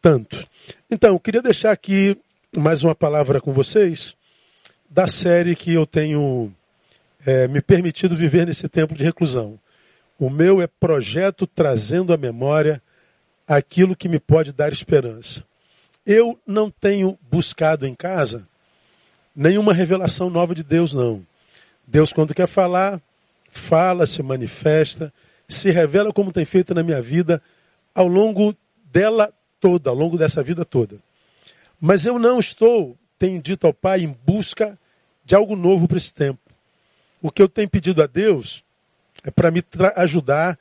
tanto. Então, eu queria deixar aqui mais uma palavra com vocês da série que eu tenho é, me permitido viver nesse tempo de reclusão. O meu é projeto trazendo à memória aquilo que me pode dar esperança. Eu não tenho buscado em casa nenhuma revelação nova de Deus, não. Deus, quando quer falar, fala, se manifesta, se revela como tem feito na minha vida ao longo dela toda, ao longo dessa vida toda. Mas eu não estou, tenho dito ao Pai, em busca de algo novo para esse tempo. O que eu tenho pedido a Deus é para me ajudar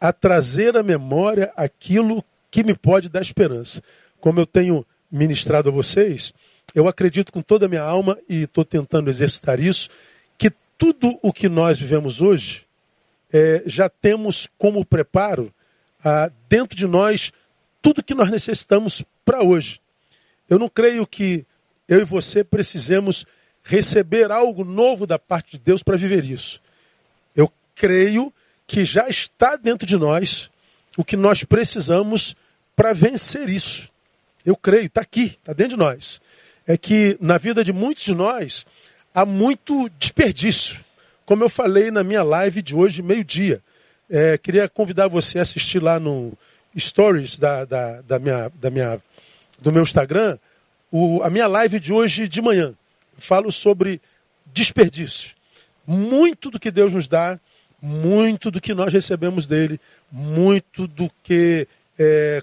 a trazer à memória aquilo que me pode dar esperança. Como eu tenho ministrado a vocês, eu acredito com toda a minha alma e estou tentando exercitar isso, que tudo o que nós vivemos hoje é, já temos como preparo ah, dentro de nós tudo que nós necessitamos para hoje. Eu não creio que eu e você precisemos receber algo novo da parte de Deus para viver isso. Eu creio que já está dentro de nós o que nós precisamos para vencer isso. Eu creio, está aqui, está dentro de nós. É que na vida de muitos de nós há muito desperdício. Como eu falei na minha live de hoje, meio-dia. É, queria convidar você a assistir lá no, stories da, da, da, minha, da minha, do meu Instagram, o, a minha live de hoje de manhã. falo sobre desperdício. Muito do que Deus nos dá, muito do que nós recebemos dele, muito do que é,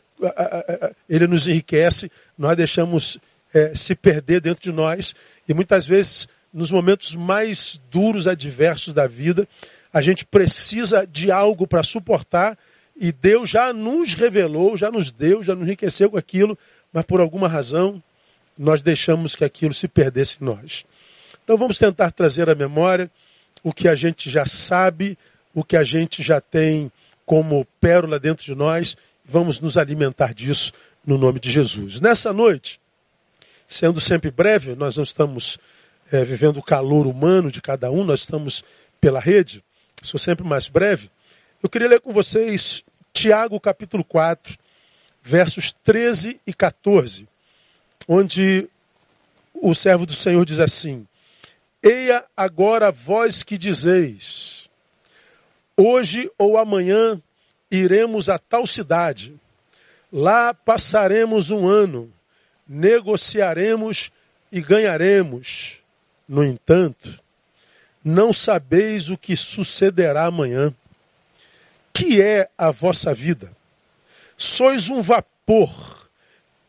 ele nos enriquece, nós deixamos é, se perder dentro de nós e muitas vezes nos momentos mais duros, adversos da vida, a gente precisa de algo para suportar e Deus já nos revelou, já nos deu, já nos enriqueceu com aquilo, mas por alguma razão nós deixamos que aquilo se perdesse em nós. Então vamos tentar trazer à memória o que a gente já sabe, o que a gente já tem como pérola dentro de nós, vamos nos alimentar disso no nome de Jesus. Nessa noite, sendo sempre breve, nós não estamos é, vivendo o calor humano de cada um, nós estamos pela rede, sou sempre mais breve. Eu queria ler com vocês Tiago capítulo 4, versos 13 e 14, onde o servo do Senhor diz assim: Eia agora vós que dizeis, hoje ou amanhã iremos a tal cidade, lá passaremos um ano, negociaremos e ganharemos. No entanto, não sabeis o que sucederá amanhã que é a vossa vida? Sois um vapor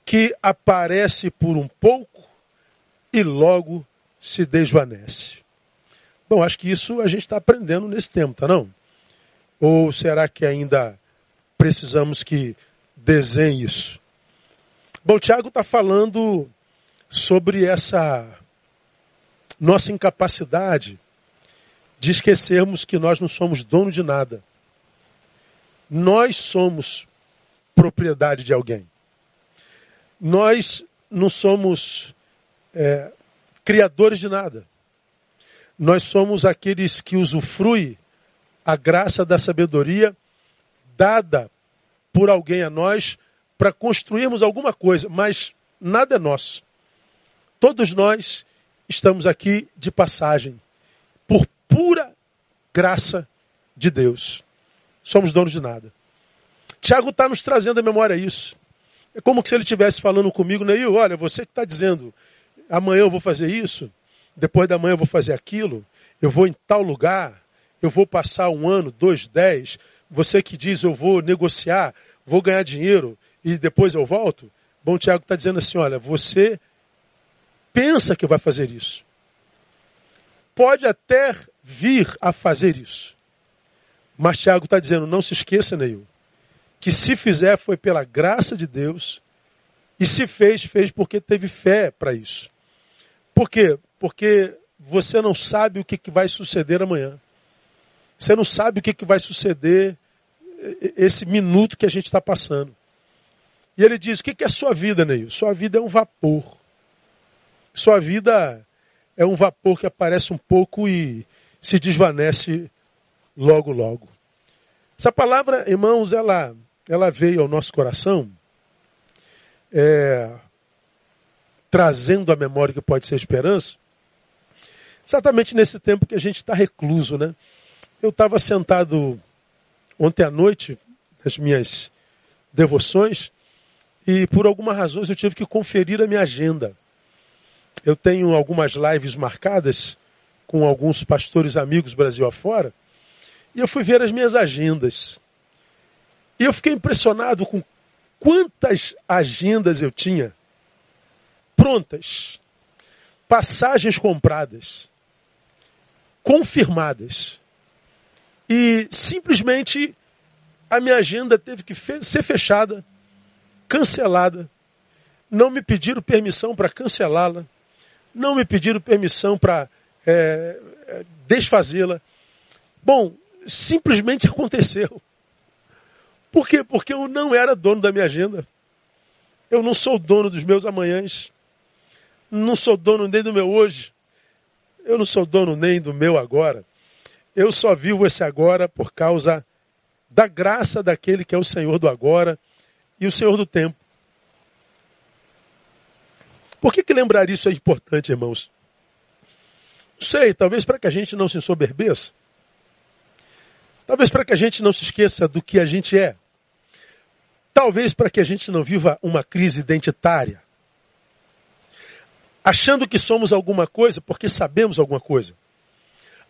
que aparece por um pouco e logo se desvanece. Bom, acho que isso a gente está aprendendo nesse tempo, tá não? Ou será que ainda precisamos que desenhe isso? Bom, Tiago está falando sobre essa nossa incapacidade de esquecermos que nós não somos dono de nada. Nós somos propriedade de alguém. Nós não somos é, criadores de nada. Nós somos aqueles que usufruem a graça da sabedoria dada por alguém a nós para construirmos alguma coisa, mas nada é nosso. Todos nós estamos aqui de passagem, por pura graça de Deus somos donos de nada. Tiago está nos trazendo à memória isso. É como se ele estivesse falando comigo, Neil, olha, você que está dizendo, amanhã eu vou fazer isso, depois da manhã eu vou fazer aquilo, eu vou em tal lugar, eu vou passar um ano, dois, dez, você que diz eu vou negociar, vou ganhar dinheiro e depois eu volto. Bom, Tiago está dizendo assim, olha, você pensa que vai fazer isso. Pode até vir a fazer isso. Mas Tiago está dizendo, não se esqueça, Neil, que se fizer foi pela graça de Deus, e se fez, fez porque teve fé para isso. Por quê? Porque você não sabe o que, que vai suceder amanhã. Você não sabe o que, que vai suceder esse minuto que a gente está passando. E ele diz: o que, que é sua vida, Neil? Sua vida é um vapor. Sua vida é um vapor que aparece um pouco e se desvanece logo, logo. Essa palavra, irmãos, ela, ela veio ao nosso coração é, trazendo a memória que pode ser esperança, exatamente nesse tempo que a gente está recluso, né? Eu estava sentado ontem à noite nas minhas devoções e por algumas razões eu tive que conferir a minha agenda. Eu tenho algumas lives marcadas com alguns pastores amigos Brasil afora e eu fui ver as minhas agendas. E eu fiquei impressionado com quantas agendas eu tinha prontas, passagens compradas, confirmadas. E simplesmente a minha agenda teve que ser fechada, cancelada. Não me pediram permissão para cancelá-la. Não me pediram permissão para é, desfazê-la. Bom, simplesmente aconteceu. Por quê? Porque eu não era dono da minha agenda. Eu não sou dono dos meus amanhãs. Não sou dono nem do meu hoje. Eu não sou dono nem do meu agora. Eu só vivo esse agora por causa da graça daquele que é o Senhor do agora e o Senhor do tempo. Por que, que lembrar isso é importante, irmãos? Não sei, talvez para que a gente não se ensoberbeça. Talvez para que a gente não se esqueça do que a gente é. Talvez para que a gente não viva uma crise identitária. Achando que somos alguma coisa porque sabemos alguma coisa.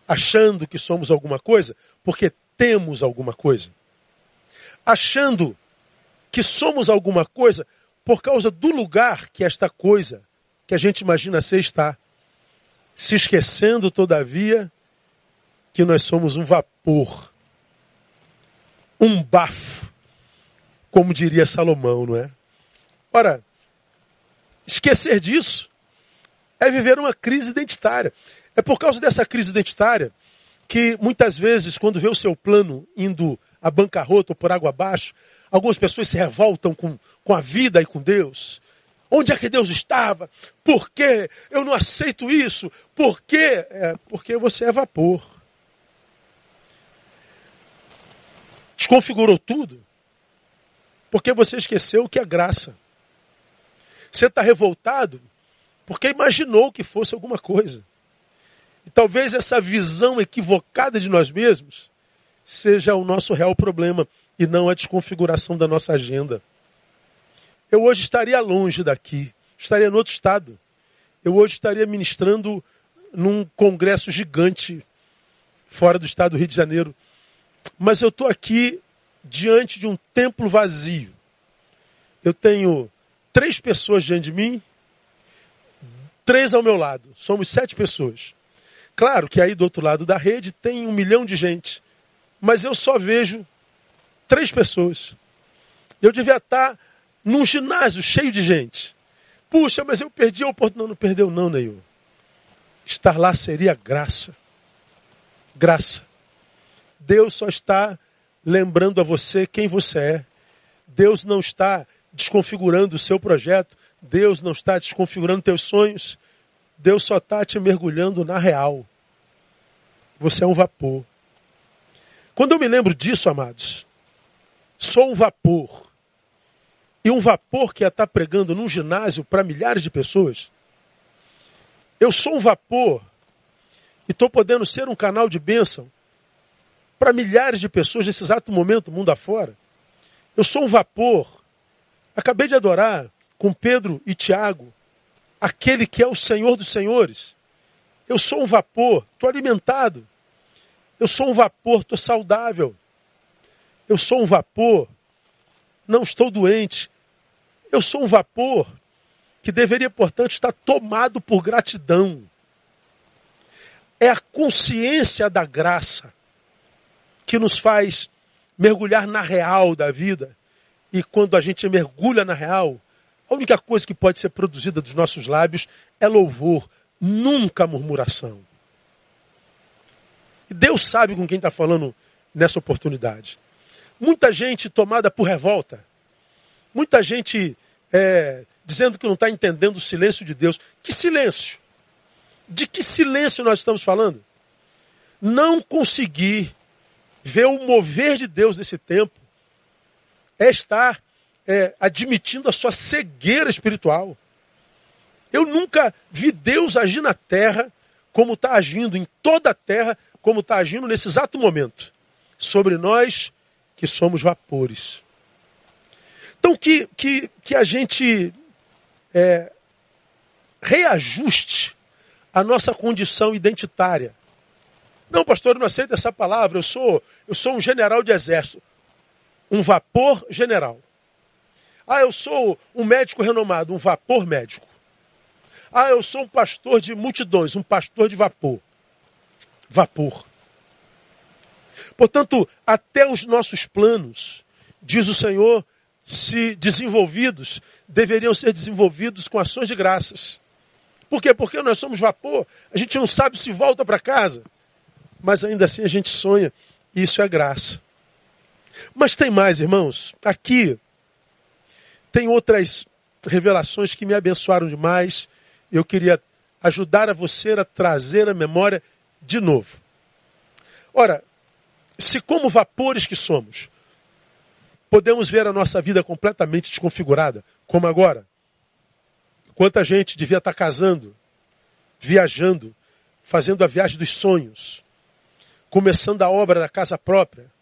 Achando que somos alguma coisa porque temos alguma coisa. Achando que somos alguma coisa por causa do lugar que esta coisa que a gente imagina ser está. Se esquecendo, todavia, que nós somos um vapor, um bafo como diria Salomão, não é? Ora, esquecer disso é viver uma crise identitária. É por causa dessa crise identitária que muitas vezes, quando vê o seu plano indo à bancarrota ou por água abaixo, algumas pessoas se revoltam com, com a vida e com Deus. Onde é que Deus estava? Por que eu não aceito isso? Por quê? É porque você é vapor. Desconfigurou tudo. Porque você esqueceu o que é graça. Você está revoltado porque imaginou que fosse alguma coisa. E talvez essa visão equivocada de nós mesmos seja o nosso real problema e não a desconfiguração da nossa agenda. Eu hoje estaria longe daqui, estaria no outro estado. Eu hoje estaria ministrando num congresso gigante fora do estado do Rio de Janeiro. Mas eu estou aqui diante de um templo vazio. Eu tenho três pessoas diante de mim, três ao meu lado. Somos sete pessoas. Claro que aí do outro lado da rede tem um milhão de gente. Mas eu só vejo três pessoas. Eu devia estar num ginásio cheio de gente. Puxa, mas eu perdi a oportunidade. Não, não perdeu não, Neil. Estar lá seria graça. Graça. Deus só está lembrando a você quem você é. Deus não está desconfigurando o seu projeto. Deus não está desconfigurando teus sonhos. Deus só está te mergulhando na real. Você é um vapor. Quando eu me lembro disso, amados, sou um vapor. E um vapor que ia estar pregando num ginásio para milhares de pessoas. Eu sou um vapor e estou podendo ser um canal de bênção para milhares de pessoas nesse exato momento, mundo afora. Eu sou um vapor. Acabei de adorar com Pedro e Tiago, aquele que é o Senhor dos Senhores. Eu sou um vapor, estou alimentado. Eu sou um vapor, estou saudável. Eu sou um vapor, não estou doente. Eu sou um vapor que deveria, portanto, estar tomado por gratidão. É a consciência da graça que nos faz mergulhar na real da vida. E quando a gente mergulha na real, a única coisa que pode ser produzida dos nossos lábios é louvor, nunca murmuração. E Deus sabe com quem está falando nessa oportunidade. Muita gente tomada por revolta, muita gente é, dizendo que não está entendendo o silêncio de Deus. Que silêncio? De que silêncio nós estamos falando? Não conseguir ver o mover de Deus nesse tempo é estar é, admitindo a sua cegueira espiritual. Eu nunca vi Deus agir na terra como está agindo em toda a terra, como está agindo nesse exato momento, sobre nós que somos vapores. Então, que, que, que a gente é, reajuste a nossa condição identitária. Não, pastor, eu não aceito essa palavra. Eu sou, eu sou um general de exército. Um vapor general. Ah, eu sou um médico renomado, um vapor médico. Ah, eu sou um pastor de multidões, um pastor de vapor. Vapor. Portanto, até os nossos planos, diz o Senhor, se desenvolvidos, deveriam ser desenvolvidos com ações de graças. Por quê? Porque nós somos vapor, a gente não sabe se volta para casa, mas ainda assim a gente sonha, isso é graça. Mas tem mais, irmãos. Aqui tem outras revelações que me abençoaram demais. Eu queria ajudar a você a trazer a memória de novo. Ora, se como vapores que somos, podemos ver a nossa vida completamente desconfigurada, como agora. Quanta gente devia estar casando, viajando, fazendo a viagem dos sonhos, começando a obra da casa própria.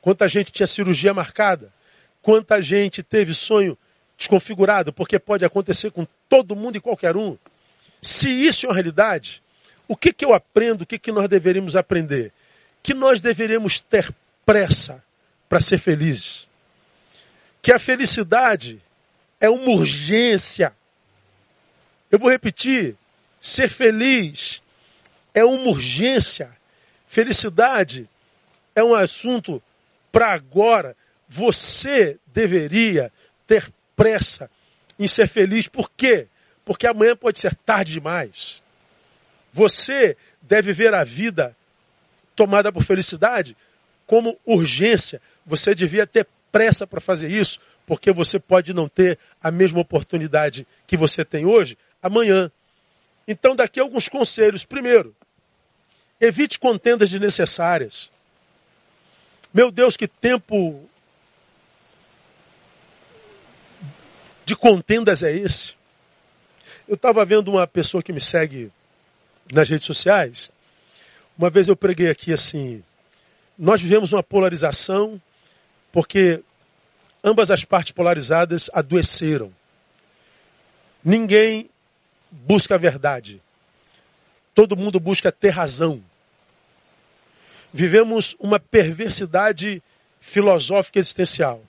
Quanta gente tinha cirurgia marcada. Quanta gente teve sonho desconfigurado, porque pode acontecer com todo mundo e qualquer um. Se isso é uma realidade, o que, que eu aprendo, o que, que nós deveríamos aprender? Que nós deveríamos ter pressa para ser felizes. Que a felicidade é uma urgência. Eu vou repetir: ser feliz é uma urgência. Felicidade é um assunto para agora. Você deveria ter pressa em ser feliz. Por quê? Porque amanhã pode ser tarde demais. Você deve ver a vida tomada por felicidade como urgência. Você devia ter pressa para fazer isso, porque você pode não ter a mesma oportunidade que você tem hoje amanhã. Então, daqui alguns conselhos. Primeiro, evite contendas desnecessárias. Meu Deus, que tempo de contendas é esse? Eu estava vendo uma pessoa que me segue nas redes sociais. Uma vez eu preguei aqui assim: nós vivemos uma polarização porque ambas as partes polarizadas adoeceram. Ninguém busca a verdade. Todo mundo busca ter razão. Vivemos uma perversidade filosófica existencial.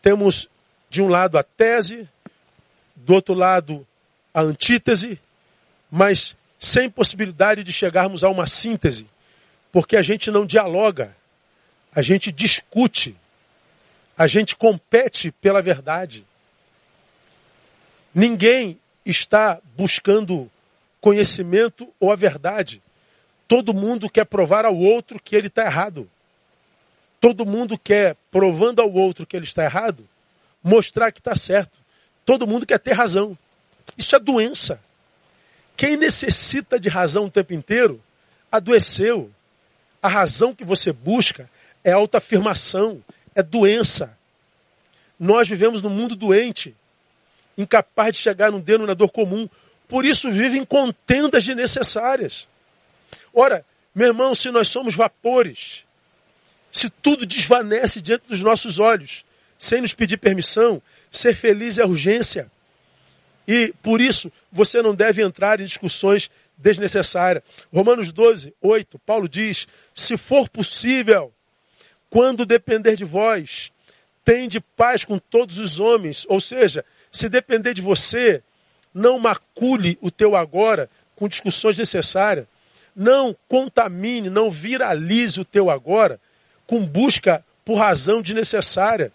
Temos de um lado a tese, do outro lado a antítese, mas sem possibilidade de chegarmos a uma síntese, porque a gente não dialoga, a gente discute, a gente compete pela verdade. Ninguém está buscando conhecimento ou a verdade. Todo mundo quer provar ao outro que ele está errado. Todo mundo quer, provando ao outro que ele está errado, mostrar que está certo. Todo mundo quer ter razão. Isso é doença. Quem necessita de razão o tempo inteiro, adoeceu. A razão que você busca é autoafirmação, é doença. Nós vivemos num mundo doente, incapaz de chegar num denominador comum. Por isso vivem contendas desnecessárias. Ora, meu irmão, se nós somos vapores, se tudo desvanece diante dos nossos olhos, sem nos pedir permissão, ser feliz é urgência. E por isso você não deve entrar em discussões desnecessárias. Romanos 12, 8, Paulo diz: se for possível, quando depender de vós, tende paz com todos os homens. Ou seja, se depender de você, não macule o teu agora com discussões necessárias. Não contamine, não viralize o teu agora com busca por razão desnecessária.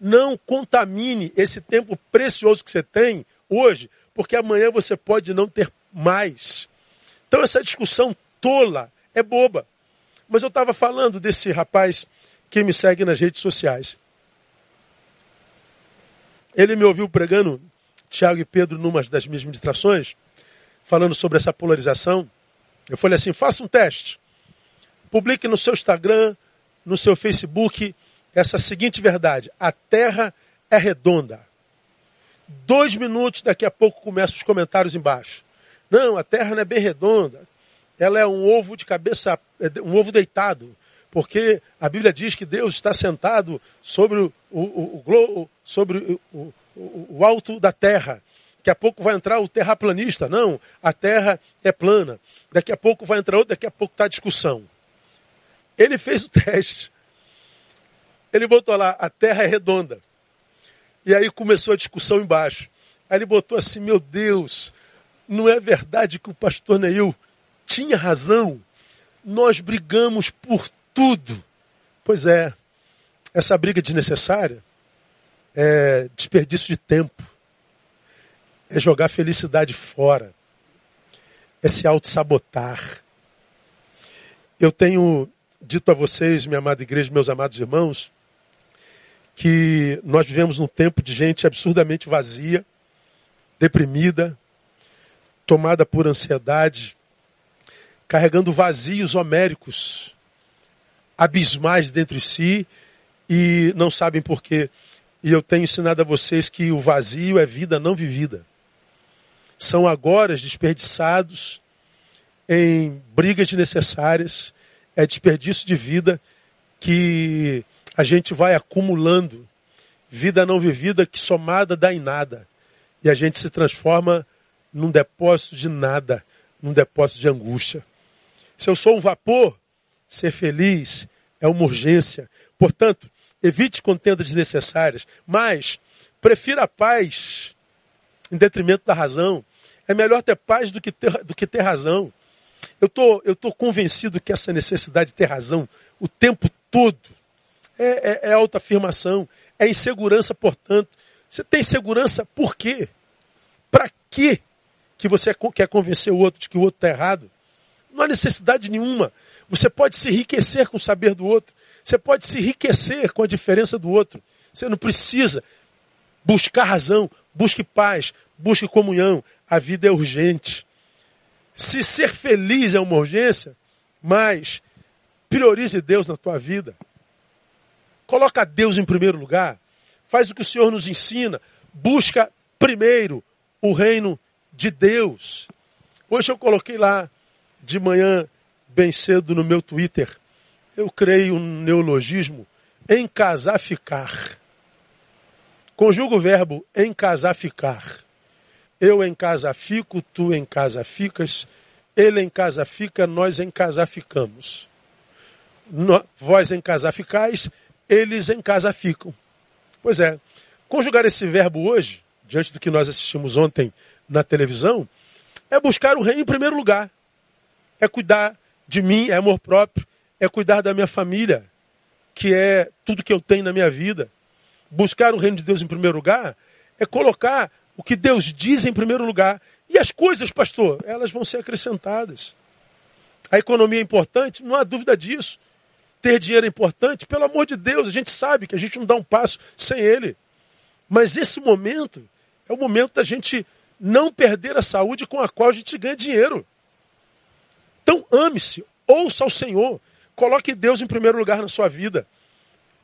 Não contamine esse tempo precioso que você tem hoje, porque amanhã você pode não ter mais. Então essa discussão tola é boba. Mas eu estava falando desse rapaz que me segue nas redes sociais. Ele me ouviu pregando, Tiago e Pedro, numa das minhas ministrações, falando sobre essa polarização. Eu falei assim: faça um teste. Publique no seu Instagram, no seu Facebook, essa seguinte verdade: a terra é redonda. Dois minutos, daqui a pouco começam os comentários embaixo. Não, a Terra não é bem redonda. Ela é um ovo de cabeça, é um ovo deitado. Porque a Bíblia diz que Deus está sentado sobre o, o, o, sobre o, o alto da terra. Daqui a pouco vai entrar o terraplanista. Não, a terra é plana. Daqui a pouco vai entrar outro, daqui a pouco está a discussão. Ele fez o teste. Ele botou lá, a terra é redonda. E aí começou a discussão embaixo. Aí ele botou assim, meu Deus, não é verdade que o pastor Neil tinha razão? Nós brigamos por tudo. Pois é, essa briga desnecessária é desperdício de tempo, é jogar felicidade fora, é se auto-sabotar. Eu tenho dito a vocês, minha amada igreja, meus amados irmãos, que nós vivemos num tempo de gente absurdamente vazia, deprimida, tomada por ansiedade, carregando vazios homéricos, abismais dentro de si e não sabem porquê. E eu tenho ensinado a vocês que o vazio é vida não vivida. São agora desperdiçados em brigas desnecessárias, é desperdício de vida que a gente vai acumulando. Vida não vivida que somada dá em nada. E a gente se transforma num depósito de nada, num depósito de angústia. Se eu sou um vapor, ser feliz é uma urgência. Portanto, evite contendas desnecessárias, mas prefira a paz em detrimento da razão. É melhor ter paz do que ter, do que ter razão. Eu tô, estou tô convencido que essa necessidade de ter razão o tempo todo é, é, é autoafirmação, é insegurança, portanto. Você tem segurança por quê? Para quê que você quer convencer o outro de que o outro está errado? Não há necessidade nenhuma. Você pode se enriquecer com o saber do outro. Você pode se enriquecer com a diferença do outro. Você não precisa buscar razão, busque paz, busque comunhão. A vida é urgente. Se ser feliz é uma urgência, mas priorize Deus na tua vida. Coloca Deus em primeiro lugar. Faz o que o Senhor nos ensina. Busca primeiro o reino de Deus. Hoje eu coloquei lá de manhã, bem cedo, no meu Twitter. Eu creio um neologismo. Em casar ficar. Conjuga o verbo em casar ficar. Eu em casa fico, tu em casa ficas, ele em casa fica, nós em casa ficamos. No, vós em casa ficais, eles em casa ficam. Pois é, conjugar esse verbo hoje, diante do que nós assistimos ontem na televisão, é buscar o reino em primeiro lugar. É cuidar de mim, é amor próprio, é cuidar da minha família, que é tudo que eu tenho na minha vida. Buscar o reino de Deus em primeiro lugar é colocar o que Deus diz em primeiro lugar. E as coisas, pastor, elas vão ser acrescentadas. A economia é importante, não há dúvida disso. Ter dinheiro é importante, pelo amor de Deus, a gente sabe que a gente não dá um passo sem ele. Mas esse momento é o momento da gente não perder a saúde com a qual a gente ganha dinheiro. Então ame-se, ouça ao Senhor, coloque Deus em primeiro lugar na sua vida.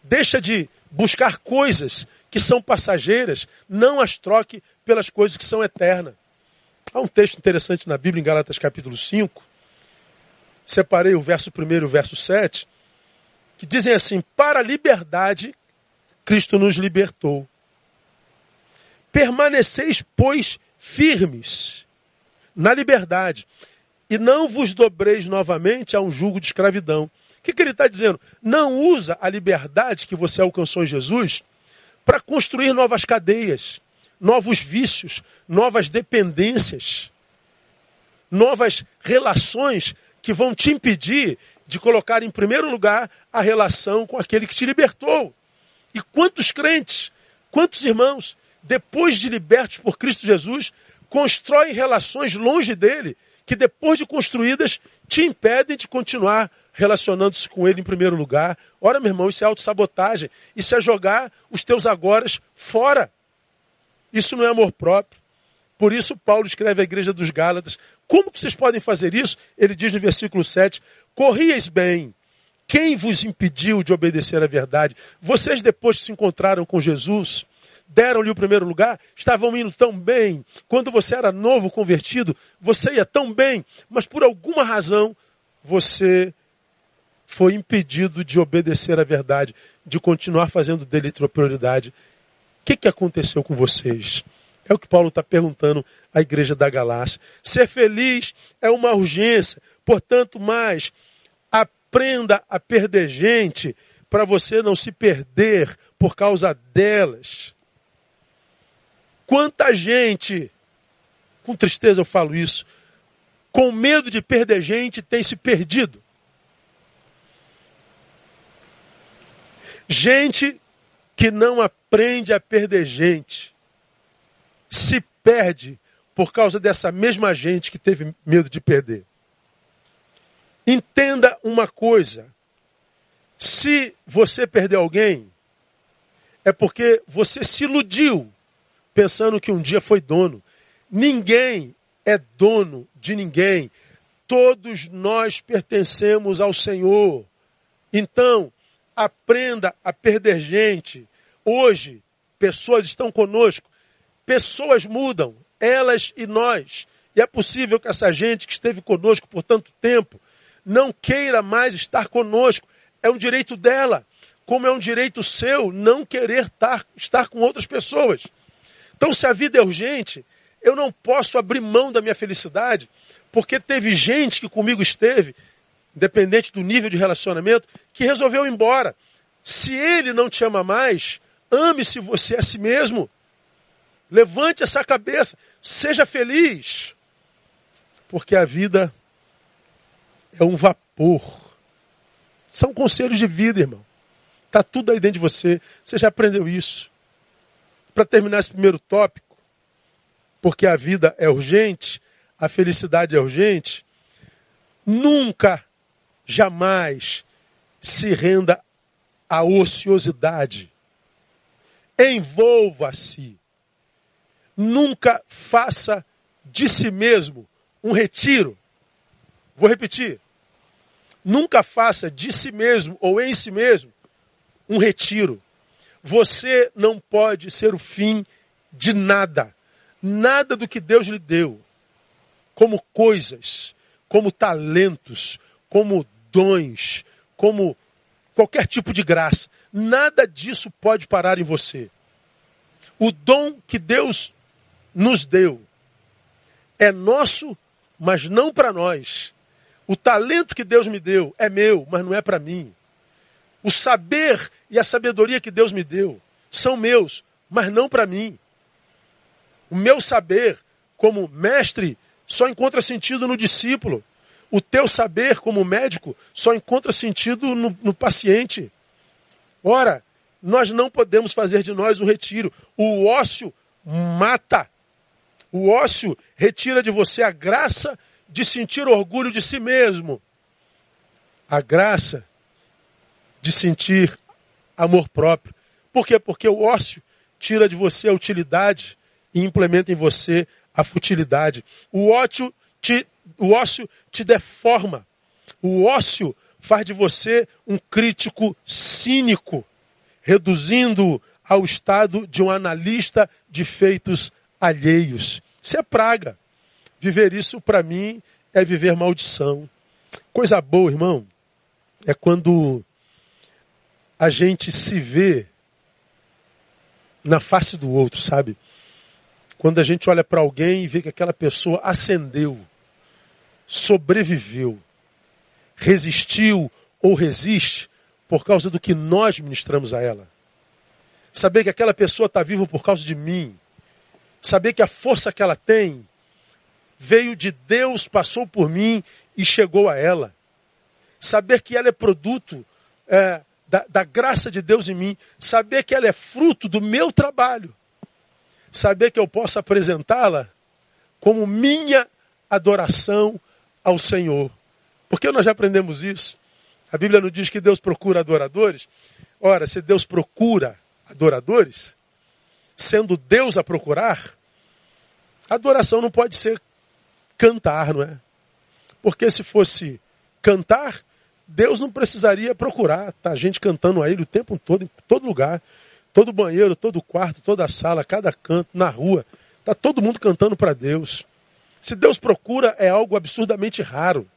Deixa de buscar coisas que são passageiras, não as troque pelas coisas que são eternas. Há um texto interessante na Bíblia, em Galatas capítulo 5. Separei o verso 1 e o verso 7 que dizem assim: para a liberdade, Cristo nos libertou. Permaneceis, pois, firmes na liberdade, e não vos dobreis novamente a um jugo de escravidão. O que, que ele está dizendo? Não usa a liberdade que você alcançou em Jesus para construir novas cadeias, novos vícios, novas dependências, novas relações que vão te impedir de colocar em primeiro lugar a relação com aquele que te libertou. E quantos crentes, quantos irmãos, depois de libertos por Cristo Jesus, constroem relações longe dele, que depois de construídas te impedem de continuar relacionando-se com ele em primeiro lugar. Ora, meu irmão, isso é autossabotagem. Isso é jogar os teus agoras fora. Isso não é amor próprio. Por isso Paulo escreve à igreja dos Gálatas, como que vocês podem fazer isso? Ele diz no versículo 7, corrieis bem. Quem vos impediu de obedecer à verdade? Vocês depois que se encontraram com Jesus, deram-lhe o primeiro lugar, estavam indo tão bem. Quando você era novo convertido, você ia tão bem, mas por alguma razão você foi impedido de obedecer à verdade, de continuar fazendo dele tua prioridade. O que, que aconteceu com vocês? É o que Paulo está perguntando à igreja da Galácia. Ser feliz é uma urgência, portanto, mais aprenda a perder gente para você não se perder por causa delas. Quanta gente, com tristeza eu falo isso, com medo de perder gente, tem se perdido. Gente que não aprende a perder gente, se perde por causa dessa mesma gente que teve medo de perder. Entenda uma coisa: se você perder alguém, é porque você se iludiu pensando que um dia foi dono. Ninguém é dono de ninguém. Todos nós pertencemos ao Senhor. Então, aprenda a perder gente. Hoje, pessoas estão conosco. Pessoas mudam, elas e nós. E é possível que essa gente que esteve conosco por tanto tempo não queira mais estar conosco. É um direito dela, como é um direito seu não querer estar, estar com outras pessoas. Então, se a vida é urgente, eu não posso abrir mão da minha felicidade, porque teve gente que comigo esteve, independente do nível de relacionamento, que resolveu ir embora. Se ele não te ama mais, ame-se você a si mesmo. Levante essa cabeça, seja feliz. Porque a vida é um vapor. São conselhos de vida, irmão. Está tudo aí dentro de você. Você já aprendeu isso. Para terminar esse primeiro tópico, porque a vida é urgente, a felicidade é urgente, nunca, jamais se renda à ociosidade. Envolva-se. Nunca faça de si mesmo um retiro. Vou repetir. Nunca faça de si mesmo ou em si mesmo um retiro. Você não pode ser o fim de nada. Nada do que Deus lhe deu, como coisas, como talentos, como dons, como qualquer tipo de graça. Nada disso pode parar em você. O dom que Deus nos deu é nosso, mas não para nós. O talento que Deus me deu é meu, mas não é para mim. O saber e a sabedoria que Deus me deu são meus, mas não para mim. O meu saber como mestre só encontra sentido no discípulo. O teu saber como médico só encontra sentido no, no paciente. Ora, nós não podemos fazer de nós um retiro. O ócio mata. O ócio retira de você a graça de sentir orgulho de si mesmo, a graça de sentir amor próprio. Por quê? Porque o ócio tira de você a utilidade e implementa em você a futilidade. O ócio te, o ócio te deforma. O ócio faz de você um crítico cínico, reduzindo ao estado de um analista de feitos alheios. Isso é praga. Viver isso, para mim, é viver maldição. Coisa boa, irmão, é quando a gente se vê na face do outro, sabe? Quando a gente olha para alguém e vê que aquela pessoa ascendeu, sobreviveu, resistiu ou resiste por causa do que nós ministramos a ela. Saber que aquela pessoa está viva por causa de mim. Saber que a força que ela tem veio de Deus, passou por mim e chegou a ela. Saber que ela é produto é, da, da graça de Deus em mim. Saber que ela é fruto do meu trabalho. Saber que eu posso apresentá-la como minha adoração ao Senhor. Porque nós já aprendemos isso. A Bíblia não diz que Deus procura adoradores. Ora, se Deus procura adoradores, sendo Deus a procurar, a adoração não pode ser cantar, não é? Porque se fosse cantar, Deus não precisaria procurar, tá gente cantando a ele o tempo todo, em todo lugar. Todo banheiro, todo quarto, toda sala, cada canto, na rua, está todo mundo cantando para Deus. Se Deus procura, é algo absurdamente raro.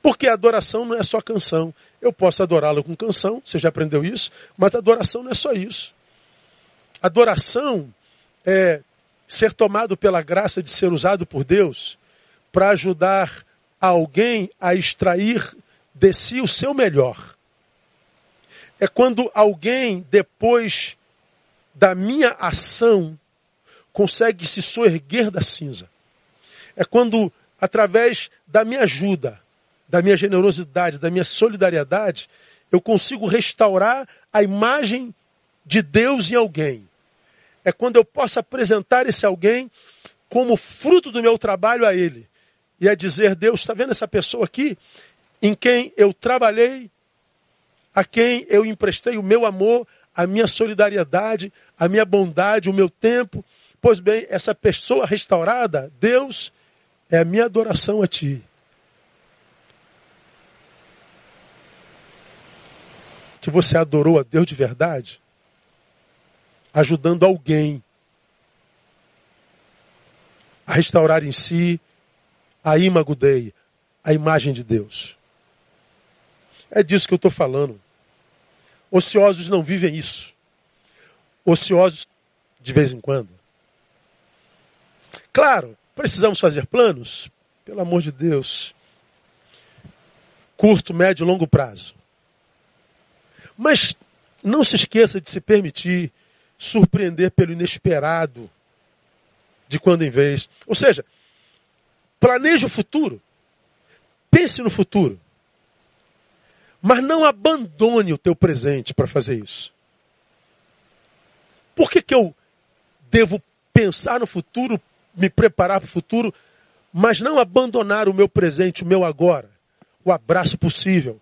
Porque a adoração não é só canção. Eu posso adorá-lo com canção, você já aprendeu isso, mas adoração não é só isso. Adoração é ser tomado pela graça de ser usado por Deus para ajudar alguém a extrair de si o seu melhor. É quando alguém, depois da minha ação, consegue se soerguer da cinza. É quando, através da minha ajuda, da minha generosidade, da minha solidariedade, eu consigo restaurar a imagem de Deus em alguém. É quando eu posso apresentar esse alguém como fruto do meu trabalho a ele. E é dizer, Deus, está vendo essa pessoa aqui? Em quem eu trabalhei, a quem eu emprestei o meu amor, a minha solidariedade, a minha bondade, o meu tempo. Pois bem, essa pessoa restaurada, Deus, é a minha adoração a Ti. que você adorou a Deus de verdade, ajudando alguém a restaurar em si a imago a imagem de Deus. É disso que eu estou falando. Ociosos não vivem isso. Ociosos de vez em quando. Claro, precisamos fazer planos, pelo amor de Deus. Curto, médio longo prazo. Mas não se esqueça de se permitir surpreender pelo inesperado de quando em vez. Ou seja, planeje o futuro. Pense no futuro. Mas não abandone o teu presente para fazer isso. Por que, que eu devo pensar no futuro, me preparar para o futuro, mas não abandonar o meu presente, o meu agora? O abraço possível,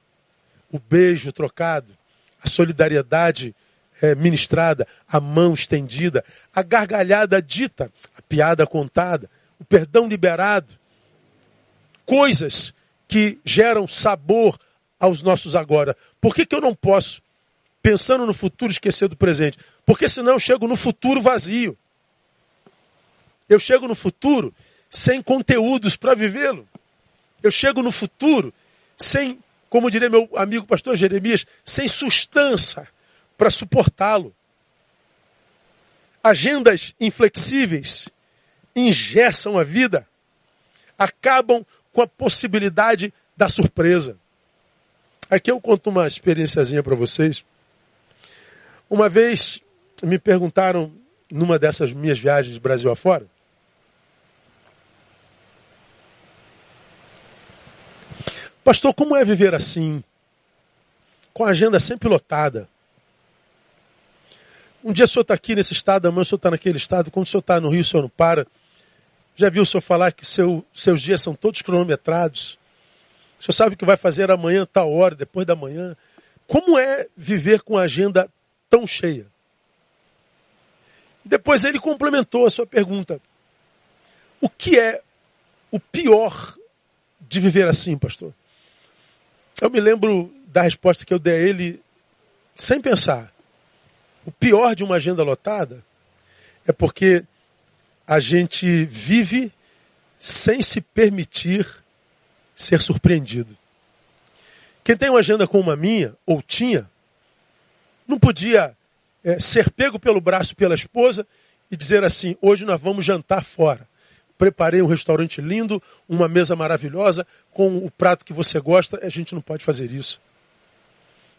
o beijo trocado, a solidariedade é, ministrada, a mão estendida, a gargalhada dita, a piada contada, o perdão liberado. Coisas que geram sabor aos nossos agora. Por que, que eu não posso, pensando no futuro, esquecer do presente? Porque senão eu chego no futuro vazio. Eu chego no futuro sem conteúdos para vivê-lo. Eu chego no futuro sem como diria meu amigo pastor Jeremias, sem sustância para suportá-lo. Agendas inflexíveis ingessam a vida, acabam com a possibilidade da surpresa. Aqui eu conto uma experiênciazinha para vocês. Uma vez me perguntaram, numa dessas minhas viagens Brasil afora, Pastor, como é viver assim? Com a agenda sempre lotada. Um dia o senhor está aqui nesse estado, amanhã o senhor está naquele estado, quando o senhor está no Rio, o senhor não para. Já viu o senhor falar que seu, seus dias são todos cronometrados? O senhor sabe o que vai fazer amanhã, tal hora, depois da manhã. Como é viver com a agenda tão cheia? E depois ele complementou a sua pergunta. O que é o pior de viver assim, pastor? Eu me lembro da resposta que eu dei a ele sem pensar. O pior de uma agenda lotada é porque a gente vive sem se permitir ser surpreendido. Quem tem uma agenda como a minha, ou tinha, não podia é, ser pego pelo braço pela esposa e dizer assim: hoje nós vamos jantar fora preparei um restaurante lindo, uma mesa maravilhosa, com o prato que você gosta, a gente não pode fazer isso.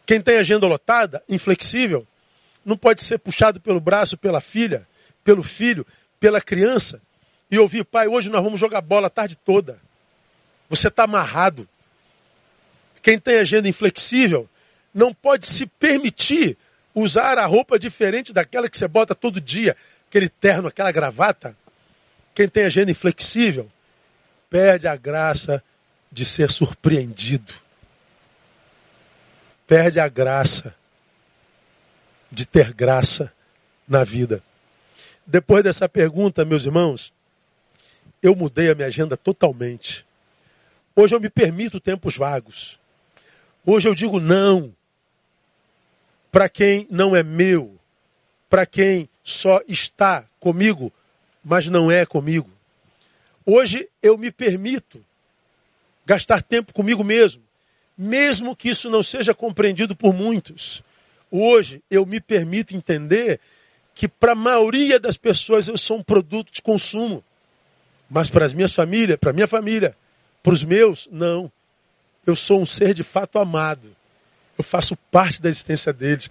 Quem tem agenda lotada, inflexível, não pode ser puxado pelo braço pela filha, pelo filho, pela criança e ouvir, pai, hoje nós vamos jogar bola a tarde toda. Você está amarrado. Quem tem agenda inflexível não pode se permitir usar a roupa diferente daquela que você bota todo dia, aquele terno, aquela gravata. Quem tem agenda inflexível perde a graça de ser surpreendido. Perde a graça de ter graça na vida. Depois dessa pergunta, meus irmãos, eu mudei a minha agenda totalmente. Hoje eu me permito tempos vagos. Hoje eu digo não. para quem não é meu, para quem só está comigo, mas não é comigo. Hoje eu me permito gastar tempo comigo mesmo, mesmo que isso não seja compreendido por muitos. Hoje eu me permito entender que para a maioria das pessoas eu sou um produto de consumo. Mas para as minhas famílias, para minha família, para os meus, não. Eu sou um ser de fato amado. Eu faço parte da existência deles.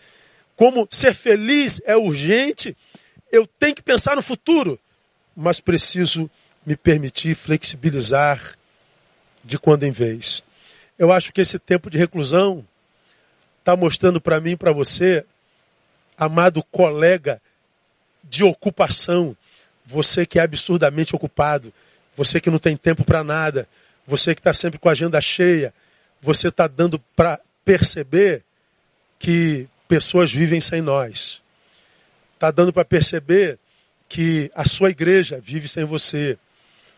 Como ser feliz é urgente, eu tenho que pensar no futuro, mas preciso me permitir flexibilizar de quando em vez. Eu acho que esse tempo de reclusão está mostrando para mim e para você, amado colega de ocupação, você que é absurdamente ocupado, você que não tem tempo para nada, você que está sempre com a agenda cheia, você está dando para perceber que pessoas vivem sem nós. Está dando para perceber que a sua igreja vive sem você,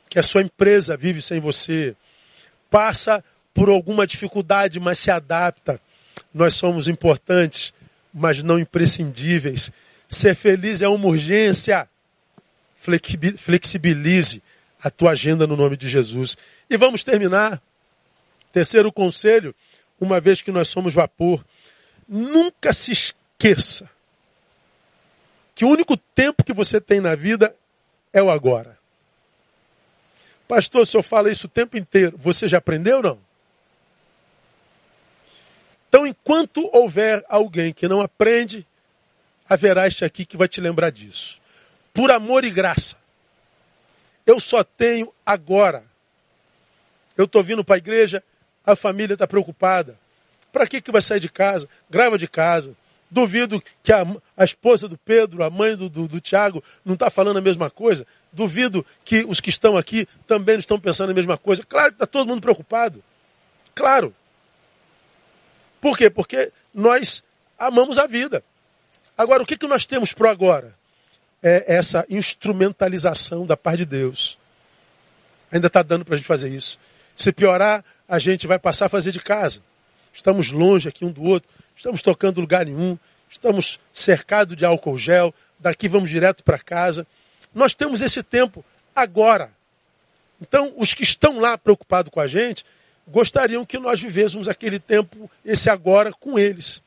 que a sua empresa vive sem você, passa por alguma dificuldade, mas se adapta. Nós somos importantes, mas não imprescindíveis. Ser feliz é uma urgência. Flexibilize a tua agenda no nome de Jesus. E vamos terminar. Terceiro conselho, uma vez que nós somos vapor, nunca se esqueça que o único tempo que você tem na vida é o agora. Pastor, se eu falo isso o tempo inteiro, você já aprendeu ou não? Então, enquanto houver alguém que não aprende, haverá este aqui que vai te lembrar disso. Por amor e graça. Eu só tenho agora. Eu estou vindo para a igreja, a família está preocupada. Para que, que vai sair de casa? Grava de casa. Duvido que a, a esposa do Pedro, a mãe do, do, do Tiago, não está falando a mesma coisa. Duvido que os que estão aqui também não estão pensando a mesma coisa. Claro que está todo mundo preocupado. Claro. Por quê? Porque nós amamos a vida. Agora, o que, que nós temos para agora? É essa instrumentalização da paz de Deus. Ainda está dando para a gente fazer isso. Se piorar, a gente vai passar a fazer de casa. Estamos longe aqui um do outro, estamos tocando lugar nenhum, estamos cercados de álcool gel, daqui vamos direto para casa. Nós temos esse tempo agora. Então, os que estão lá preocupados com a gente, gostariam que nós vivêssemos aquele tempo, esse agora, com eles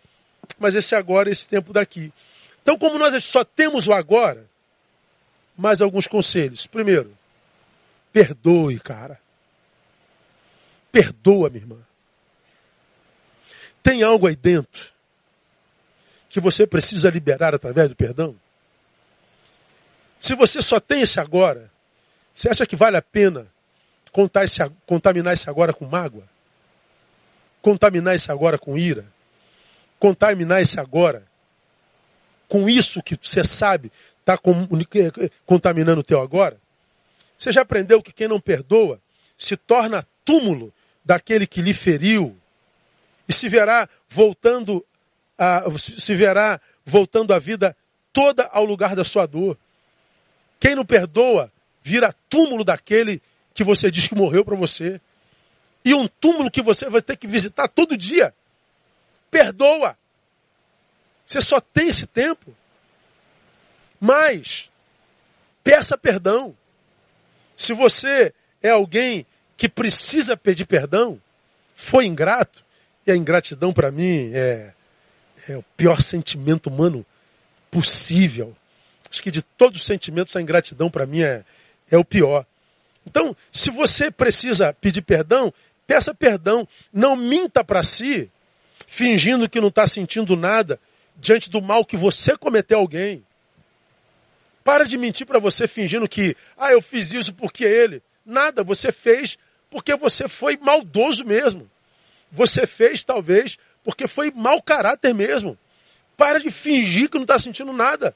mas esse agora, esse tempo daqui. Então, como nós só temos o agora, mais alguns conselhos. Primeiro, perdoe, cara. Perdoa, minha irmã. Tem algo aí dentro que você precisa liberar através do perdão? Se você só tem esse agora, você acha que vale a pena esse, contaminar esse agora com mágoa? Contaminar esse agora com ira? contaminar esse agora com isso que você sabe está contaminando o teu agora? Você já aprendeu que quem não perdoa se torna túmulo daquele que lhe feriu e se verá voltando a, se verá voltando a vida toda ao lugar da sua dor. Quem não perdoa vira túmulo daquele que você diz que morreu para você. E um túmulo que você vai ter que visitar todo dia. Perdoa. Você só tem esse tempo. Mas, peça perdão. Se você é alguém que precisa pedir perdão, foi ingrato, e a ingratidão para mim é, é o pior sentimento humano possível. Acho que de todos os sentimentos, a ingratidão para mim é, é o pior. Então, se você precisa pedir perdão, peça perdão. Não minta para si fingindo que não está sentindo nada diante do mal que você cometeu a alguém. Para de mentir para você fingindo que, ah, eu fiz isso porque ele. Nada, você fez porque você foi maldoso mesmo. Você fez, talvez, porque foi mau caráter mesmo. Para de fingir que não está sentindo nada.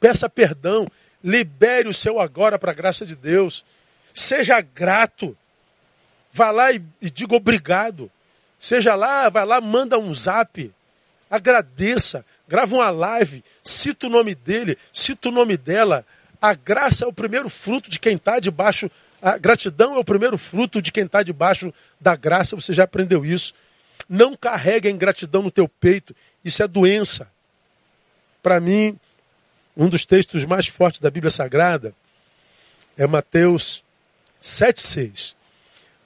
Peça perdão. Libere o seu agora para a graça de Deus. Seja grato. Vá lá e, e diga obrigado. Seja lá, vai lá, manda um zap. Agradeça. Grava uma live. Cita o nome dele. Cita o nome dela. A graça é o primeiro fruto de quem está debaixo. A gratidão é o primeiro fruto de quem está debaixo da graça. Você já aprendeu isso. Não carregue a ingratidão no teu peito Isso é doença. Para mim, um dos textos mais fortes da Bíblia Sagrada é Mateus 7,6.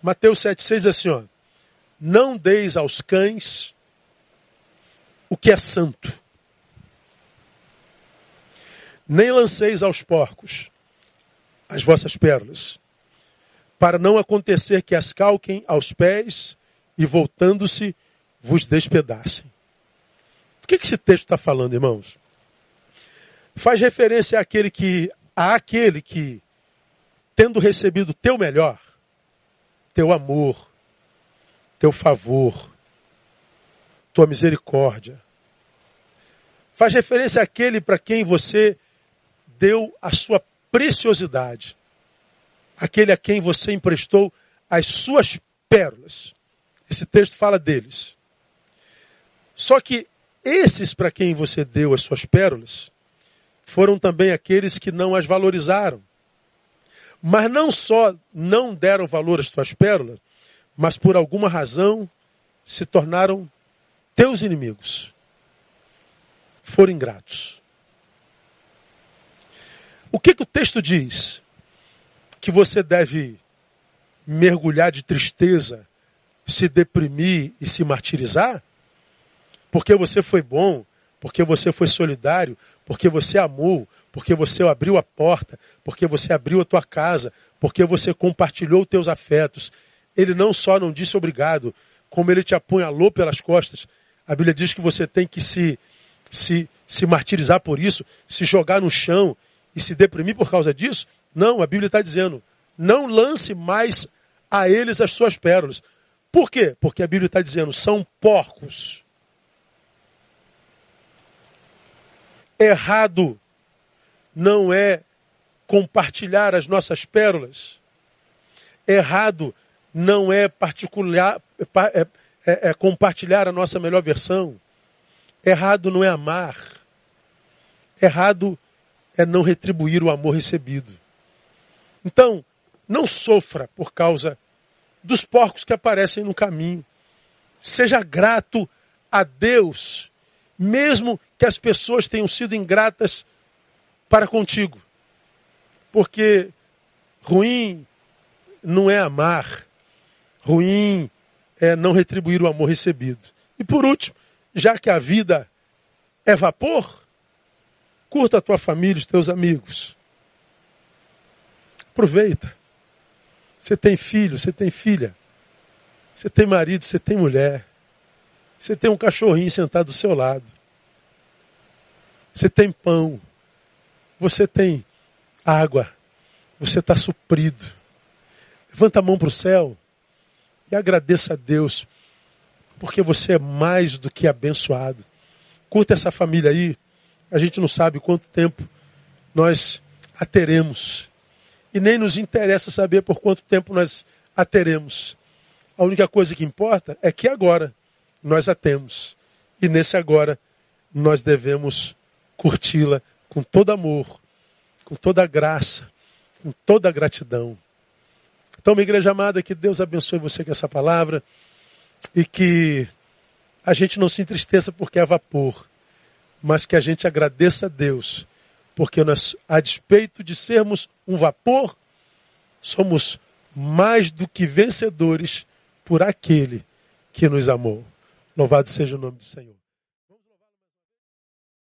Mateus 7,6 é assim, ó. Não deis aos cães o que é santo, nem lanceis aos porcos as vossas pérolas, para não acontecer que as calquem aos pés e voltando-se vos despedacem. O que, que esse texto está falando, irmãos? Faz referência àquele que, àquele que, tendo recebido teu melhor, teu amor, teu favor, tua misericórdia, faz referência àquele para quem você deu a sua preciosidade, aquele a quem você emprestou as suas pérolas. Esse texto fala deles. Só que esses para quem você deu as suas pérolas foram também aqueles que não as valorizaram. Mas não só não deram valor às tuas pérolas, mas por alguma razão se tornaram teus inimigos. Foram ingratos. O que, que o texto diz? Que você deve mergulhar de tristeza se deprimir e se martirizar? Porque você foi bom, porque você foi solidário, porque você amou, porque você abriu a porta, porque você abriu a tua casa, porque você compartilhou teus afetos. Ele não só não disse obrigado, como ele te apunhalou pelas costas. A Bíblia diz que você tem que se, se, se martirizar por isso, se jogar no chão e se deprimir por causa disso. Não, a Bíblia está dizendo, não lance mais a eles as suas pérolas. Por quê? Porque a Bíblia está dizendo, são porcos. Errado não é compartilhar as nossas pérolas. Errado não é, particular, é, é, é compartilhar a nossa melhor versão. Errado não é amar. Errado é não retribuir o amor recebido. Então, não sofra por causa dos porcos que aparecem no caminho. Seja grato a Deus, mesmo que as pessoas tenham sido ingratas para contigo. Porque ruim não é amar, ruim é não retribuir o amor recebido. E por último, já que a vida é vapor, curta a tua família, os teus amigos. Aproveita. Você tem filho, você tem filha. Você tem marido, você tem mulher. Você tem um cachorrinho sentado do seu lado. Você tem pão. Você tem água. Você está suprido. Levanta a mão para o céu e agradeça a Deus, porque você é mais do que abençoado. Curta essa família aí. A gente não sabe quanto tempo nós a teremos. E nem nos interessa saber por quanto tempo nós a teremos. A única coisa que importa é que agora nós a temos. E nesse agora nós devemos curti-la com todo amor, com toda graça, com toda gratidão. Então, minha igreja amada, que Deus abençoe você com essa palavra e que a gente não se entristeça porque é vapor, mas que a gente agradeça a Deus porque nós, a despeito de sermos um vapor, somos mais do que vencedores por aquele que nos amou. Louvado seja o nome do Senhor.